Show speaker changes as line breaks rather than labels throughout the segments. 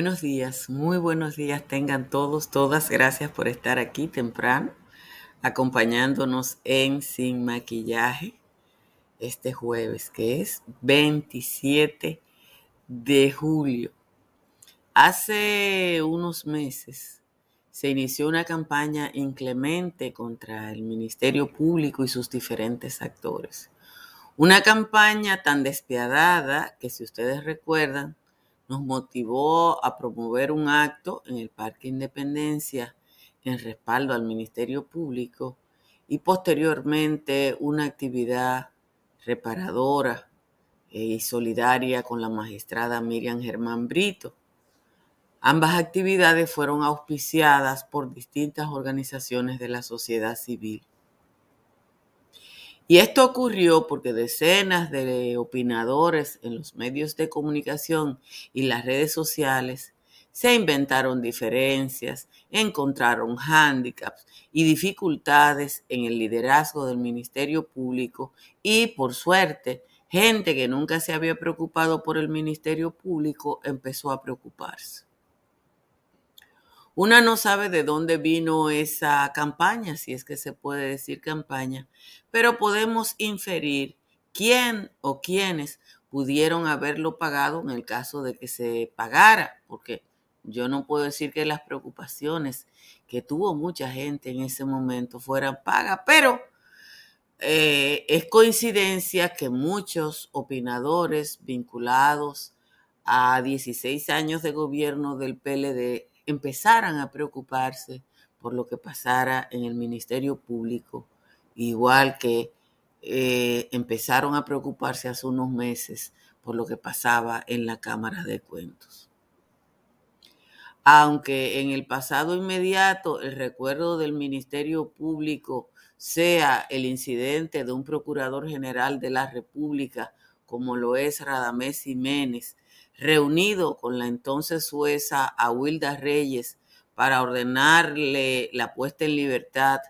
Buenos días, muy buenos días tengan todos, todas. Gracias por estar aquí temprano, acompañándonos en Sin Maquillaje este jueves, que es 27 de julio. Hace unos meses se inició una campaña inclemente contra el Ministerio Público y sus diferentes actores. Una campaña tan despiadada que si ustedes recuerdan, nos motivó a promover un acto en el Parque Independencia en respaldo al Ministerio Público y posteriormente una actividad reparadora y solidaria con la magistrada Miriam Germán Brito. Ambas actividades fueron auspiciadas por distintas organizaciones de la sociedad civil. Y esto ocurrió porque decenas de opinadores en los medios de comunicación y las redes sociales se inventaron diferencias, encontraron hándicaps y dificultades en el liderazgo del Ministerio Público y, por suerte, gente que nunca se había preocupado por el Ministerio Público empezó a preocuparse. Una no sabe de dónde vino esa campaña, si es que se puede decir campaña, pero podemos inferir quién o quiénes pudieron haberlo pagado en el caso de que se pagara, porque yo no puedo decir que las preocupaciones que tuvo mucha gente en ese momento fueran pagas, pero eh, es coincidencia que muchos opinadores vinculados a 16 años de gobierno del PLD empezaran a preocuparse por lo que pasara en el Ministerio Público, igual que eh, empezaron a preocuparse hace unos meses por lo que pasaba en la Cámara de Cuentos. Aunque en el pasado inmediato el recuerdo del Ministerio Público sea el incidente de un procurador general de la República, como lo es Radamés Jiménez, reunido con la entonces sueza Awilda Reyes para ordenarle la puesta en libertad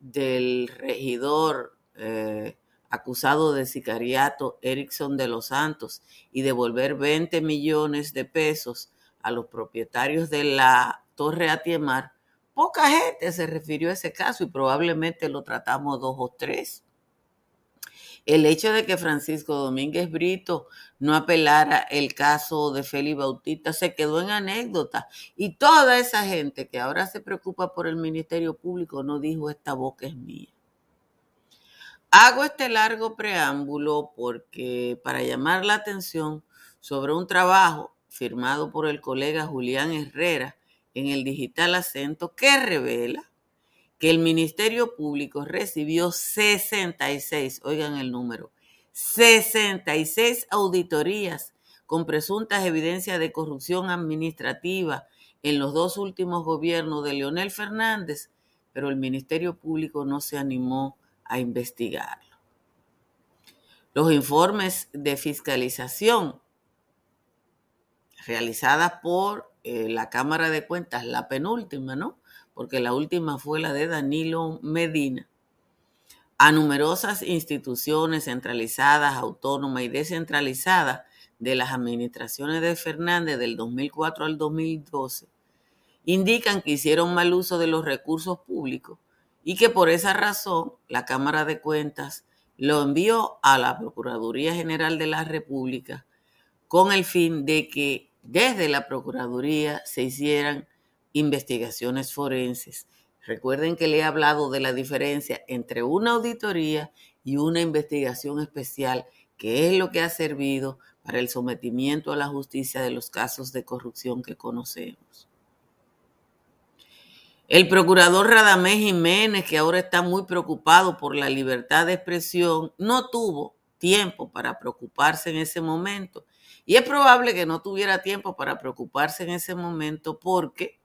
del regidor eh, acusado de sicariato Erickson de los Santos y devolver 20 millones de pesos a los propietarios de la Torre Atiemar, poca gente se refirió a ese caso y probablemente lo tratamos dos o tres el hecho de que Francisco Domínguez Brito no apelara el caso de Félix Bautista se quedó en anécdota y toda esa gente que ahora se preocupa por el Ministerio Público no dijo esta boca es mía. Hago este largo preámbulo porque para llamar la atención sobre un trabajo firmado por el colega Julián Herrera en el digital acento que revela que el Ministerio Público recibió 66, oigan el número, 66 auditorías con presuntas evidencias de corrupción administrativa en los dos últimos gobiernos de Leonel Fernández, pero el Ministerio Público no se animó a investigarlo. Los informes de fiscalización realizadas por eh, la Cámara de Cuentas, la penúltima, ¿no? Porque la última fue la de Danilo Medina, a numerosas instituciones centralizadas, autónomas y descentralizadas de las administraciones de Fernández del 2004 al 2012, indican que hicieron mal uso de los recursos públicos y que por esa razón la Cámara de Cuentas lo envió a la Procuraduría General de la República con el fin de que desde la Procuraduría se hicieran investigaciones forenses. Recuerden que le he hablado de la diferencia entre una auditoría y una investigación especial, que es lo que ha servido para el sometimiento a la justicia de los casos de corrupción que conocemos. El procurador Radamés Jiménez, que ahora está muy preocupado por la libertad de expresión, no tuvo tiempo para preocuparse en ese momento. Y es probable que no tuviera tiempo para preocuparse en ese momento porque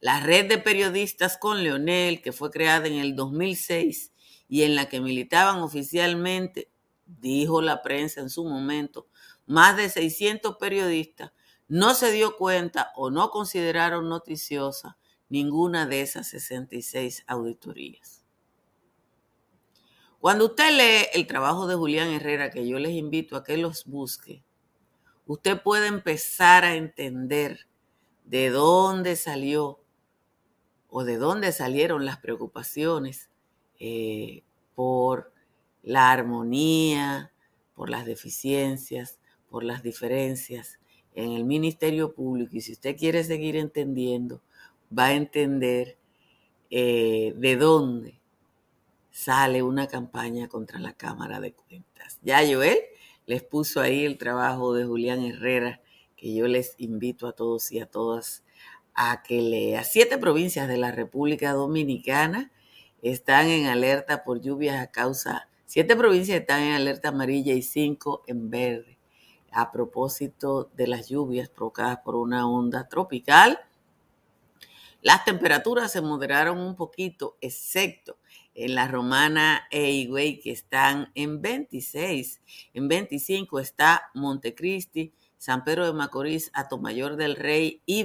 la red de periodistas con Leonel, que fue creada en el 2006 y en la que militaban oficialmente, dijo la prensa en su momento, más de 600 periodistas, no se dio cuenta o no consideraron noticiosa ninguna de esas 66 auditorías. Cuando usted lee el trabajo de Julián Herrera, que yo les invito a que los busque, usted puede empezar a entender de dónde salió o de dónde salieron las preocupaciones eh, por la armonía, por las deficiencias, por las diferencias en el Ministerio Público. Y si usted quiere seguir entendiendo, va a entender eh, de dónde sale una campaña contra la Cámara de Cuentas. Ya Joel les puso ahí el trabajo de Julián Herrera, que yo les invito a todos y a todas a que. Siete provincias de la República Dominicana están en alerta por lluvias a causa, siete provincias están en alerta amarilla y cinco en verde a propósito de las lluvias provocadas por una onda tropical las temperaturas se moderaron un poquito, excepto en la Romana e Higüey, que están en 26. En 25 está Montecristi, San Pedro de Macorís, Atomayor del Rey y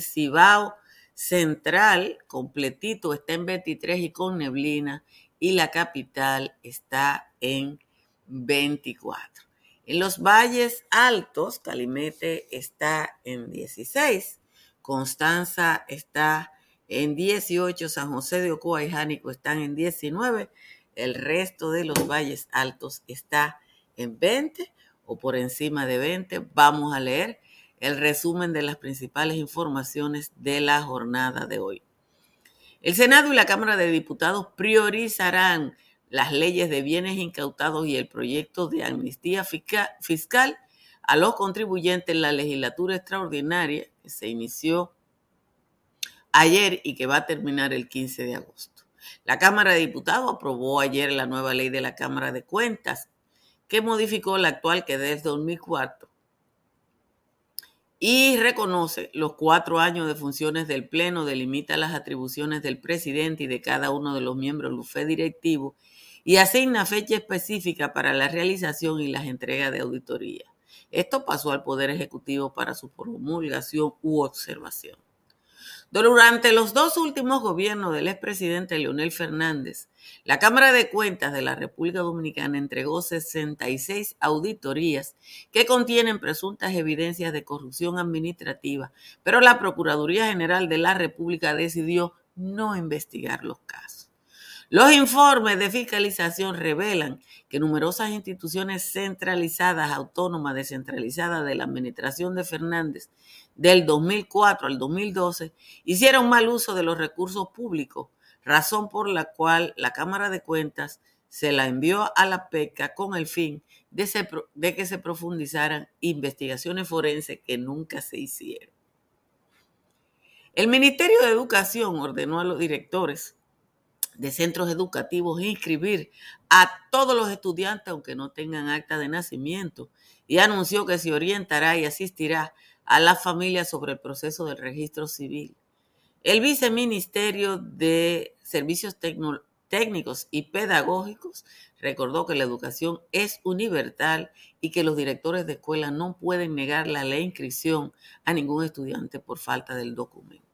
Cibao Central, completito, está en 23 y con neblina. Y la capital está en 24. En los valles altos, Calimete está en 16. Constanza está en 18, San José de Ocoa y Jánico están en 19, el resto de los valles altos está en 20 o por encima de 20. Vamos a leer el resumen de las principales informaciones de la jornada de hoy. El Senado y la Cámara de Diputados priorizarán las leyes de bienes incautados y el proyecto de amnistía fiscal a los contribuyentes en la legislatura extraordinaria que se inició ayer y que va a terminar el 15 de agosto. La Cámara de Diputados aprobó ayer la nueva ley de la Cámara de Cuentas que modificó la actual que desde 2004 y reconoce los cuatro años de funciones del Pleno, delimita las atribuciones del presidente y de cada uno de los miembros del UFE directivo y asigna fecha específica para la realización y las entregas de auditoría. Esto pasó al Poder Ejecutivo para su promulgación u observación. Durante los dos últimos gobiernos del expresidente Leonel Fernández, la Cámara de Cuentas de la República Dominicana entregó 66 auditorías que contienen presuntas evidencias de corrupción administrativa, pero la Procuraduría General de la República decidió no investigar los casos. Los informes de fiscalización revelan que numerosas instituciones centralizadas, autónomas, descentralizadas de la administración de Fernández del 2004 al 2012 hicieron mal uso de los recursos públicos, razón por la cual la Cámara de Cuentas se la envió a la PECA con el fin de, de que se profundizaran investigaciones forenses que nunca se hicieron. El Ministerio de Educación ordenó a los directores de centros educativos inscribir a todos los estudiantes, aunque no tengan acta de nacimiento, y anunció que se orientará y asistirá a las familias sobre el proceso del registro civil. El viceministerio de Servicios Técnicos y Pedagógicos recordó que la educación es universal y que los directores de escuela no pueden negar la inscripción a ningún estudiante por falta del documento.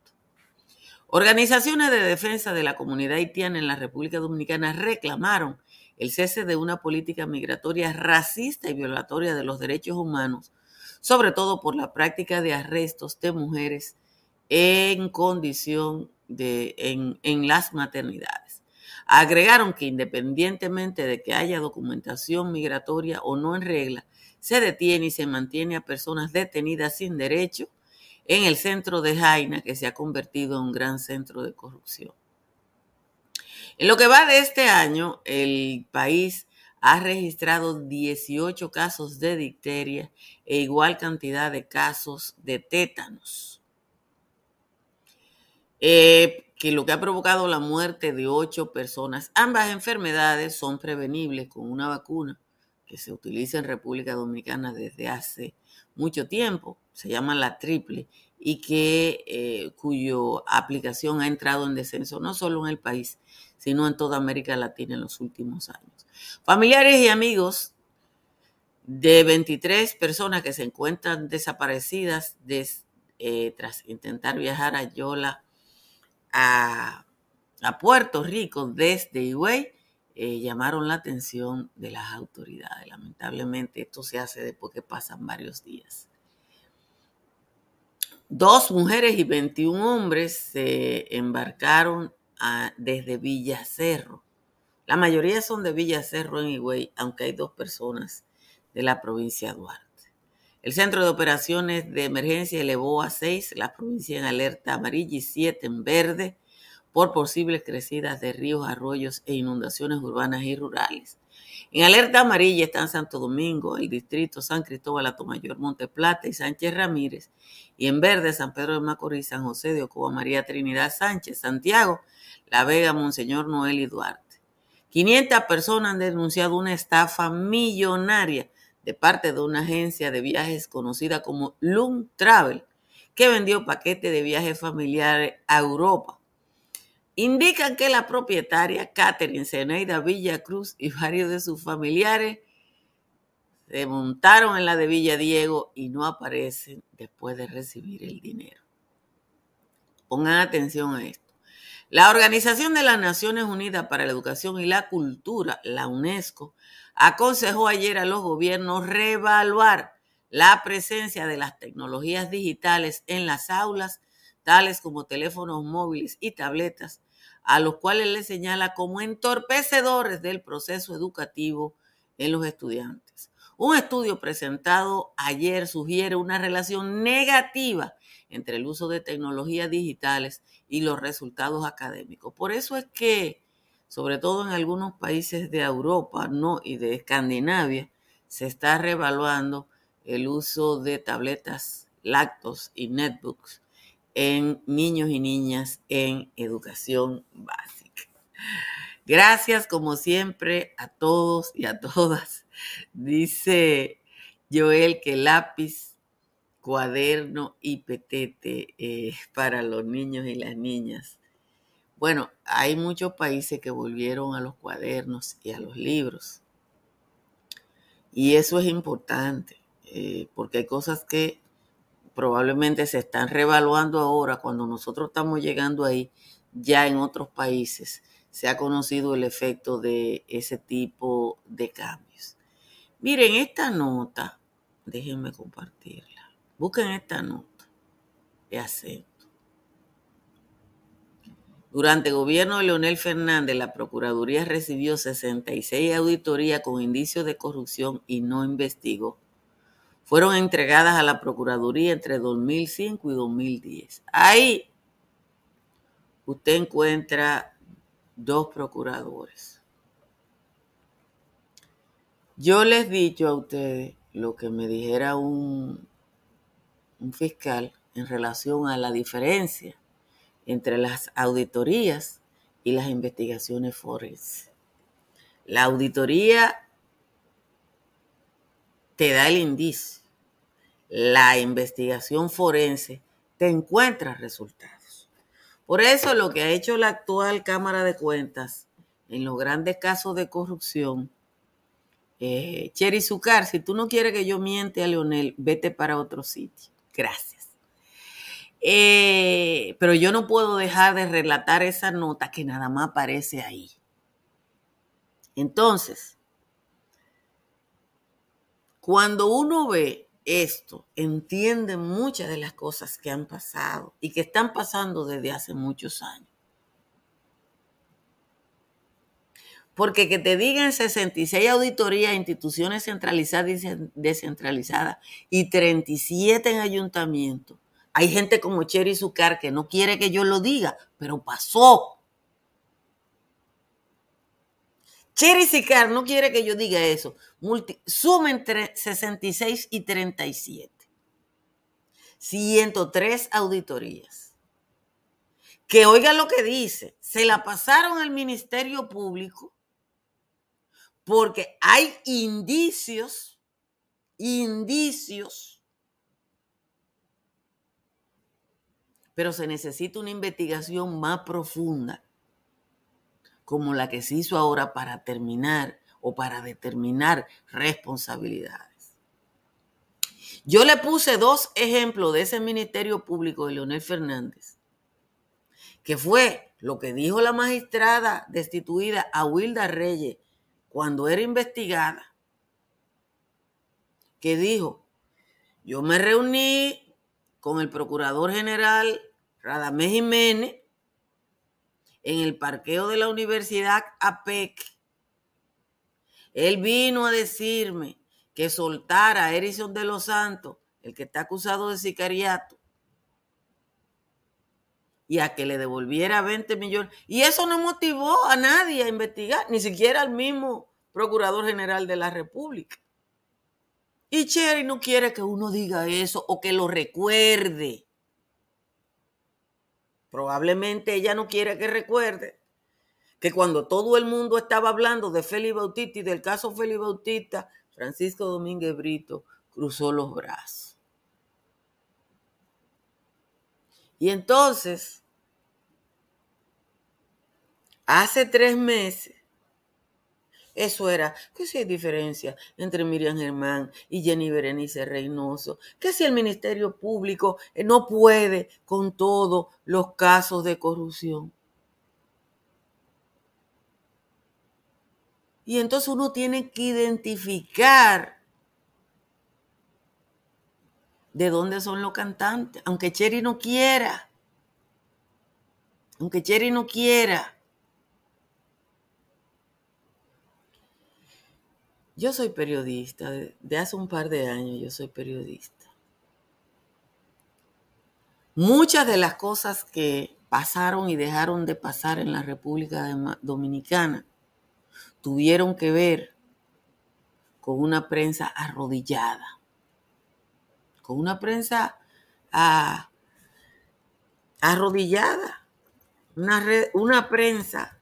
Organizaciones de defensa de la comunidad haitiana en la República Dominicana reclamaron el cese de una política migratoria racista y violatoria de los derechos humanos, sobre todo por la práctica de arrestos de mujeres en condición de en, en las maternidades. Agregaron que independientemente de que haya documentación migratoria o no en regla, se detiene y se mantiene a personas detenidas sin derecho en el centro de Jaina, que se ha convertido en un gran centro de corrupción. En lo que va de este año, el país ha registrado 18 casos de difteria e igual cantidad de casos de tétanos, eh, que lo que ha provocado la muerte de ocho personas. Ambas enfermedades son prevenibles con una vacuna que se utiliza en República Dominicana desde hace mucho tiempo, se llama la triple, y que eh, cuyo aplicación ha entrado en descenso no solo en el país, sino en toda América Latina en los últimos años. Familiares y amigos de 23 personas que se encuentran desaparecidas eh, tras intentar viajar a Yola a, Puerto Rico desde Higüey eh, llamaron la atención de las autoridades. Lamentablemente esto se hace después que pasan varios días. Dos mujeres y 21 hombres se embarcaron desde Villa Cerro. La mayoría son de Villa Cerro en Higüey, aunque hay dos personas de la provincia de Duarte. El Centro de Operaciones de Emergencia elevó a seis la provincia en alerta amarilla y siete en verde por posibles crecidas de ríos, arroyos e inundaciones urbanas y rurales. En alerta amarilla están Santo Domingo, el distrito San Cristóbal, Atomayor, Monte Plata y Sánchez Ramírez. Y en verde San Pedro de Macorís, San José de Ocoa, María Trinidad Sánchez, Santiago, La Vega, Monseñor Noel y Duarte. 500 personas han denunciado una estafa millonaria de parte de una agencia de viajes conocida como Loom Travel, que vendió paquetes de viajes familiares a Europa. Indican que la propietaria, Catherine Zeneida Villa Cruz y varios de sus familiares se montaron en la de Villa Diego y no aparecen después de recibir el dinero. Pongan atención a esto. La Organización de las Naciones Unidas para la Educación y la Cultura, la UNESCO, aconsejó ayer a los gobiernos reevaluar la presencia de las tecnologías digitales en las aulas, tales como teléfonos móviles y tabletas, a los cuales le señala como entorpecedores del proceso educativo en los estudiantes. Un estudio presentado ayer sugiere una relación negativa entre el uso de tecnologías digitales y los resultados académicos. Por eso es que, sobre todo en algunos países de Europa ¿no? y de Escandinavia, se está revaluando el uso de tabletas lactos y netbooks en niños y niñas en educación básica. Gracias como siempre a todos y a todas. Dice Joel que lápiz cuaderno y petete eh, para los niños y las niñas. Bueno, hay muchos países que volvieron a los cuadernos y a los libros. Y eso es importante, eh, porque hay cosas que probablemente se están revaluando ahora cuando nosotros estamos llegando ahí, ya en otros países se ha conocido el efecto de ese tipo de cambios. Miren, esta nota, déjenme compartirla. Busquen esta nota de acento. Durante el gobierno de Leonel Fernández, la Procuraduría recibió 66 auditorías con indicios de corrupción y no investigó. Fueron entregadas a la Procuraduría entre 2005 y 2010. Ahí usted encuentra dos procuradores. Yo les he dicho a ustedes lo que me dijera un un fiscal en relación a la diferencia entre las auditorías y las investigaciones forenses. La auditoría te da el indicio. La investigación forense te encuentra resultados. Por eso lo que ha hecho la actual Cámara de Cuentas en los grandes casos de corrupción, eh, Cheri Zucar, si tú no quieres que yo miente a Leonel, vete para otro sitio. Gracias. Eh, pero yo no puedo dejar de relatar esa nota que nada más aparece ahí. Entonces, cuando uno ve esto, entiende muchas de las cosas que han pasado y que están pasando desde hace muchos años. Porque que te digan 66 auditorías, instituciones centralizadas y descentralizadas y 37 en ayuntamiento. Hay gente como Cherry Zucar que no quiere que yo lo diga, pero pasó. Cherry Zucar no quiere que yo diga eso. sumen 66 y 37. 103 auditorías. Que oiga lo que dice. Se la pasaron al Ministerio Público porque hay indicios, indicios, pero se necesita una investigación más profunda, como la que se hizo ahora para terminar o para determinar responsabilidades. Yo le puse dos ejemplos de ese Ministerio Público de Leonel Fernández, que fue lo que dijo la magistrada destituida a Wilda Reyes cuando era investigada, que dijo, yo me reuní con el procurador general Radamés Jiménez en el parqueo de la Universidad APEC. Él vino a decirme que soltara a Erison de los Santos, el que está acusado de sicariato, y a que le devolviera 20 millones. Y eso no motivó a nadie a investigar, ni siquiera al mismo Procurador General de la República. Y Cherry no quiere que uno diga eso o que lo recuerde. Probablemente ella no quiere que recuerde que cuando todo el mundo estaba hablando de Félix Bautista y del caso Félix Bautista, Francisco Domínguez Brito cruzó los brazos. Y entonces, hace tres meses, eso era, que si hay diferencia entre Miriam Germán y Jenny Berenice Reynoso, que si el Ministerio Público eh, no puede con todos los casos de corrupción. Y entonces uno tiene que identificar de dónde son los cantantes, aunque Cherry no quiera. Aunque Cherry no quiera. Yo soy periodista, de hace un par de años yo soy periodista. Muchas de las cosas que pasaron y dejaron de pasar en la República Dominicana tuvieron que ver con una prensa arrodillada con una prensa ah, arrodillada, una, una prensa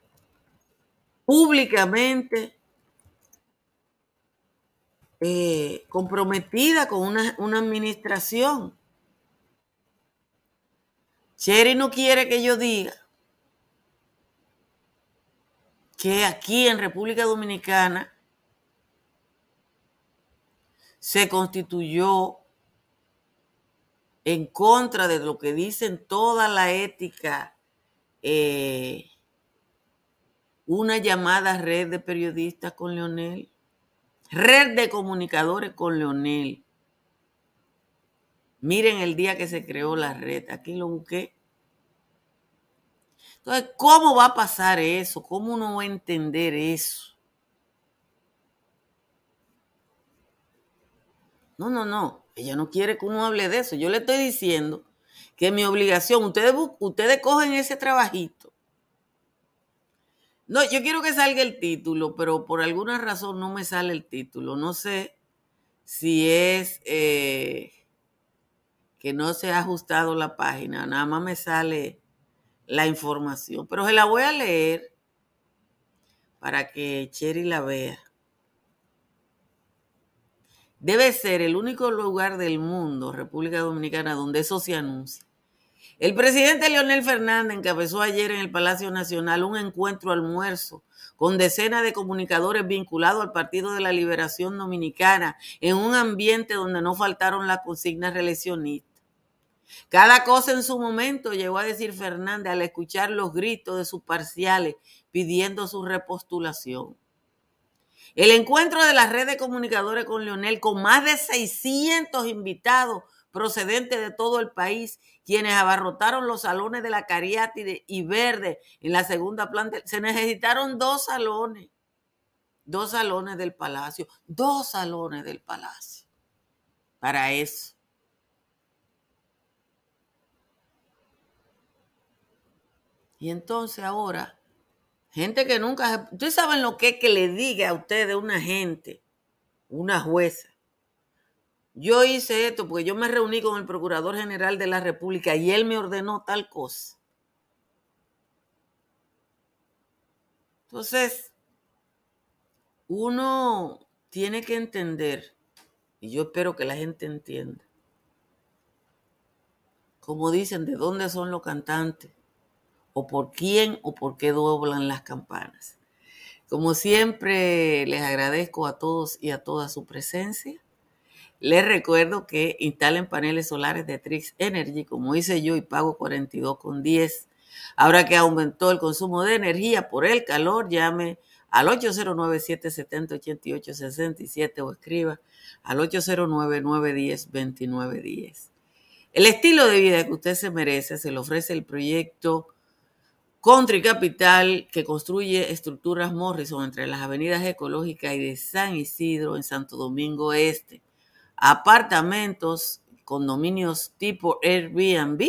públicamente eh, comprometida con una, una administración. Cherry no quiere que yo diga que aquí en República Dominicana se constituyó en contra de lo que dicen toda la ética, eh, una llamada red de periodistas con Leonel, red de comunicadores con Leonel. Miren el día que se creó la red, aquí lo busqué. Entonces, ¿cómo va a pasar eso? ¿Cómo uno va a entender eso? No, no, no. Ella no quiere que uno hable de eso. Yo le estoy diciendo que mi obligación, ustedes, ustedes cogen ese trabajito. No, yo quiero que salga el título, pero por alguna razón no me sale el título. No sé si es eh, que no se ha ajustado la página, nada más me sale la información, pero se la voy a leer para que Cherry la vea debe ser el único lugar del mundo, República Dominicana, donde eso se anuncia. El presidente Leonel Fernández encabezó ayer en el Palacio Nacional un encuentro almuerzo con decenas de comunicadores vinculados al Partido de la Liberación Dominicana en un ambiente donde no faltaron las consignas reeleccionistas. Cada cosa en su momento llegó a decir Fernández al escuchar los gritos de sus parciales pidiendo su repostulación. El encuentro de la red de comunicadores con Leonel, con más de 600 invitados procedentes de todo el país, quienes abarrotaron los salones de la Cariátide y Verde en la segunda planta. Se necesitaron dos salones, dos salones del palacio, dos salones del palacio para eso. Y entonces ahora Gente que nunca... Ustedes saben lo que es que le diga a ustedes una gente, una jueza. Yo hice esto porque yo me reuní con el Procurador General de la República y él me ordenó tal cosa. Entonces, uno tiene que entender, y yo espero que la gente entienda, como dicen, de dónde son los cantantes o por quién o por qué doblan las campanas. Como siempre, les agradezco a todos y a toda su presencia. Les recuerdo que instalen paneles solares de Trix Energy, como hice yo, y pago 42,10 Ahora que aumentó el consumo de energía por el calor, llame al 809-770-8867 o escriba al 809-910-2910. El estilo de vida que usted se merece se le ofrece el proyecto Country Capital que construye estructuras Morrison entre las avenidas ecológicas y de San Isidro en Santo Domingo Este. Apartamentos, condominios tipo Airbnb,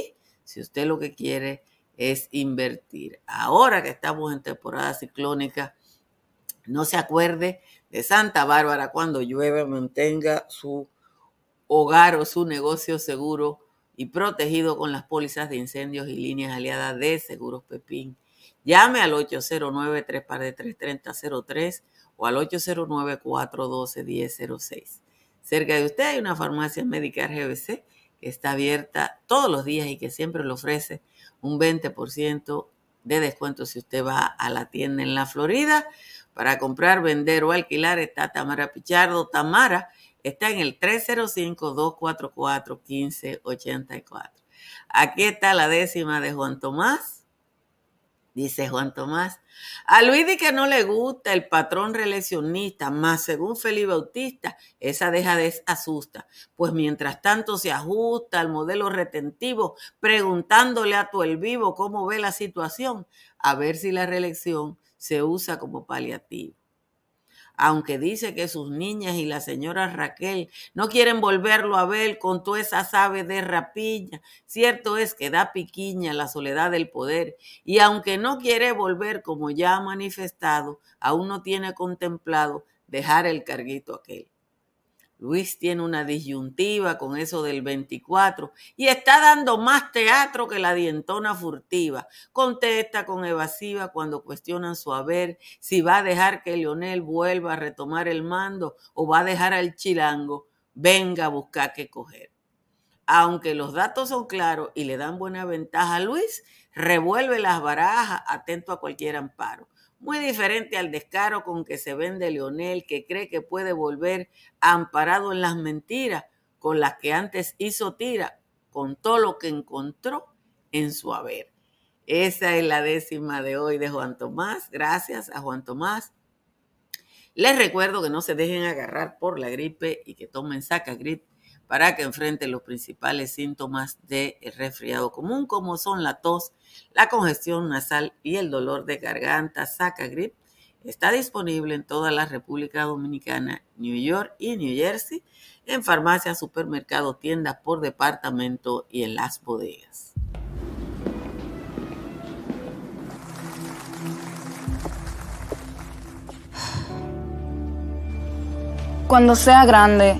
si usted lo que quiere es invertir. Ahora que estamos en temporada ciclónica, no se acuerde de Santa Bárbara cuando llueve, mantenga su hogar o su negocio seguro y protegido con las pólizas de incendios y líneas aliadas de Seguros Pepín. Llame al 809-3 o al 809-412-1006. Cerca de usted hay una farmacia médica GBC que está abierta todos los días y que siempre le ofrece un 20% de descuento si usted va a la tienda en la Florida para comprar, vender o alquilar. Está Tamara Pichardo. Tamara está en el 305-244-1584. Aquí está la décima de Juan Tomás. Dice Juan Tomás, a Luis que no le gusta el patrón reeleccionista, más según Felipe Bautista, esa dejadez asusta, pues mientras tanto se ajusta al modelo retentivo, preguntándole a tu el vivo cómo ve la situación, a ver si la reelección se usa como paliativo aunque dice que sus niñas y la señora Raquel no quieren volverlo a ver con toda esa ave de rapiña. Cierto es que da piquiña la soledad del poder y aunque no quiere volver como ya ha manifestado, aún no tiene contemplado dejar el carguito aquel. Luis tiene una disyuntiva con eso del 24 y está dando más teatro que la dientona furtiva. Contesta con evasiva cuando cuestionan su haber, si va a dejar que Leonel vuelva a retomar el mando o va a dejar al chilango, venga a buscar qué coger. Aunque los datos son claros y le dan buena ventaja a Luis, revuelve las barajas atento a cualquier amparo muy diferente al descaro con que se vende Leonel, que cree que puede volver amparado en las mentiras con las que antes hizo tira, con todo lo que encontró en su haber. Esa es la décima de hoy de Juan Tomás. Gracias a Juan Tomás. Les recuerdo que no se dejen agarrar por la gripe y que tomen Sacagrip para que enfrenten los principales síntomas de resfriado común, como son la tos, la congestión nasal y el dolor de garganta. Sacagrip está disponible en toda la República Dominicana, New York y New Jersey, en farmacias, supermercados, tiendas por departamento y en las bodegas.
Cuando sea grande,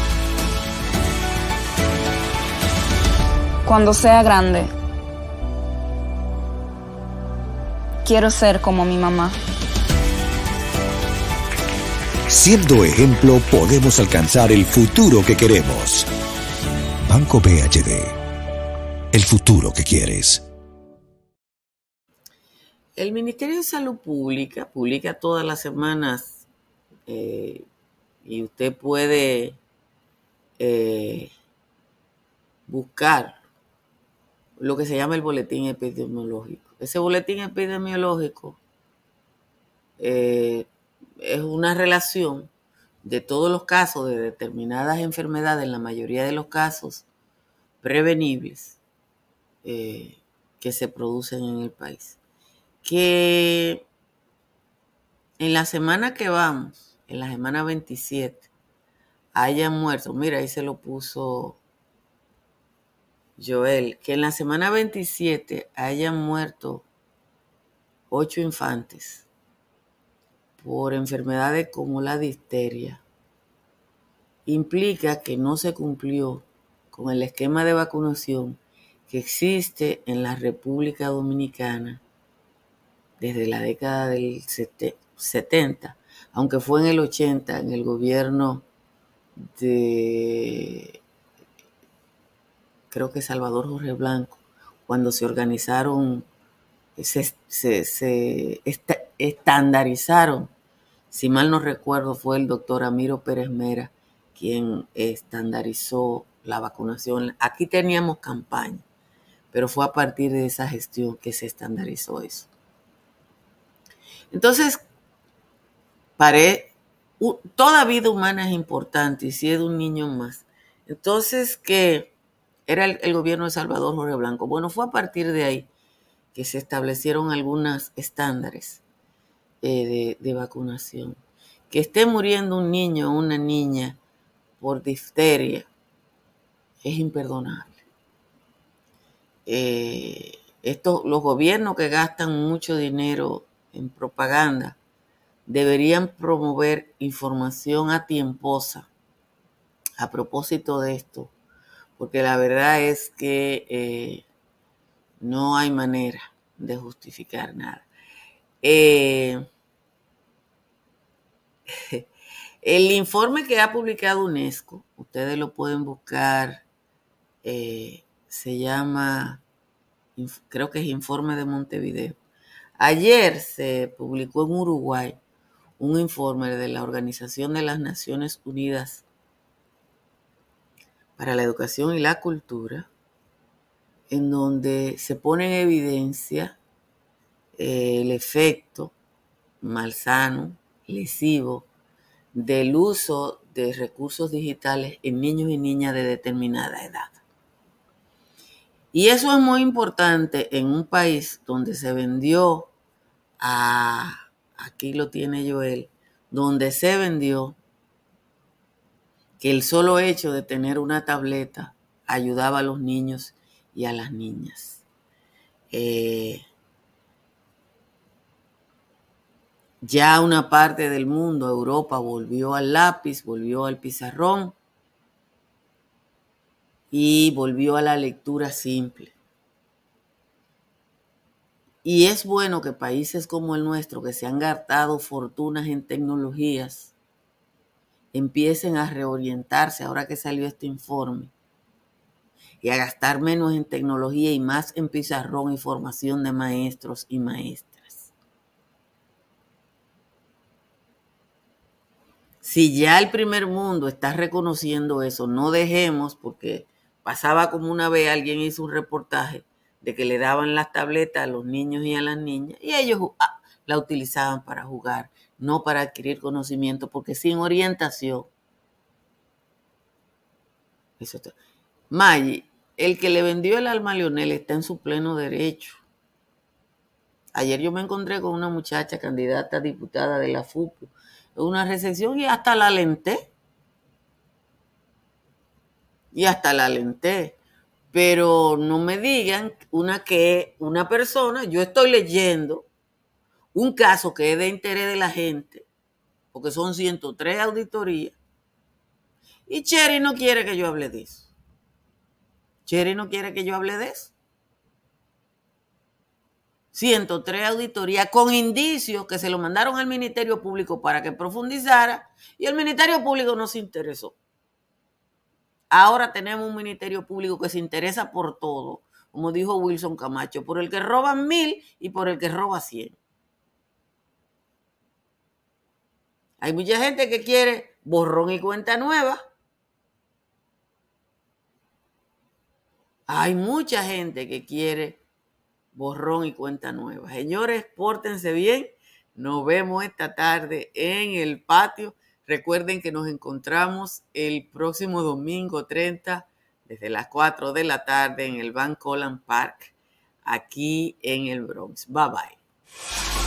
Cuando sea grande, quiero ser como mi mamá.
Siendo ejemplo, podemos alcanzar el futuro que queremos. Banco BHD. El futuro que quieres.
El Ministerio de Salud Pública publica todas las semanas eh, y usted puede eh, buscar lo que se llama el boletín epidemiológico. Ese boletín epidemiológico eh, es una relación de todos los casos de determinadas enfermedades, en la mayoría de los casos prevenibles eh, que se producen en el país. Que en la semana que vamos, en la semana 27, hayan muerto, mira, ahí se lo puso Joel, que en la semana 27 hayan muerto ocho infantes por enfermedades como la difteria, implica que no se cumplió con el esquema de vacunación que existe en la República Dominicana desde la década del 70, aunque fue en el 80, en el gobierno de, creo que Salvador Jorge Blanco, cuando se organizaron, se, se, estandarizaron, si mal no recuerdo, fue el doctor Amiro Pérez Mera quien estandarizó la vacunación. Aquí teníamos campaña, pero fue a partir de esa gestión que se estandarizó eso. Entonces, toda vida humana es importante y si es de un niño más. Entonces, que era el, gobierno de Salvador Jorge Blanco. Bueno, fue a partir de ahí que se establecieron algunos estándares eh, de, vacunación. Que esté muriendo un niño o una niña por difteria es imperdonable. Eh, los gobiernos que gastan mucho dinero en propaganda deberían promover información a tiemposa a propósito de esto, porque la verdad es que eh, no hay manera de justificar nada. Eh, el informe que ha publicado UNESCO, ustedes lo pueden buscar, eh, se llama, creo que es Informe de Montevideo. Ayer se publicó en Uruguay un informe de la Organización de las Naciones Unidas para la Educación y la Cultura, en donde se pone en evidencia eh, el efecto malsano, lesivo, del uso de recursos digitales en niños y niñas de determinada edad. Y eso es muy importante en un país donde se vendió a, aquí lo tiene Joel, donde se vendió que el solo hecho de tener una tableta ayudaba a los niños y a las niñas. Eh, ya una parte del mundo, Europa, volvió al lápiz, volvió al pizarrón y volvió a la lectura simple. Y es bueno que países como el nuestro, que se han gastado fortunas en tecnologías, empiecen a reorientarse ahora que salió este informe y a gastar menos en tecnología y más en pizarrón y formación de maestros y maestras. Si ya el primer mundo está reconociendo eso, no dejemos, porque pasaba como una vez alguien hizo un reportaje de que le daban las tabletas a los niños y a las niñas y ellos ah, la utilizaban para jugar, no para adquirir conocimiento, porque sin orientación. Eso está. Maggi, el que le vendió el alma a Leonel está en su pleno derecho. Ayer yo me encontré con una muchacha candidata a diputada de la FUPU una recepción y hasta la alenté. Y hasta la alenté pero no me digan una que una persona, yo estoy leyendo un caso que es de interés de la gente, porque son 103 auditorías, y Cherry no quiere que yo hable de eso. Cherry no quiere que yo hable de eso. 103 auditorías con indicios que se lo mandaron al Ministerio Público para que profundizara y el Ministerio Público no se interesó. Ahora tenemos un ministerio público que se interesa por todo, como dijo Wilson Camacho, por el que roban mil y por el que roba cien. Hay mucha gente que quiere borrón y cuenta nueva. Hay mucha gente que quiere borrón y cuenta nueva. Señores, pórtense bien. Nos vemos esta tarde en el patio Recuerden que nos encontramos el próximo domingo 30 desde las 4 de la tarde en el Van Collan Park, aquí en el Bronx. Bye bye.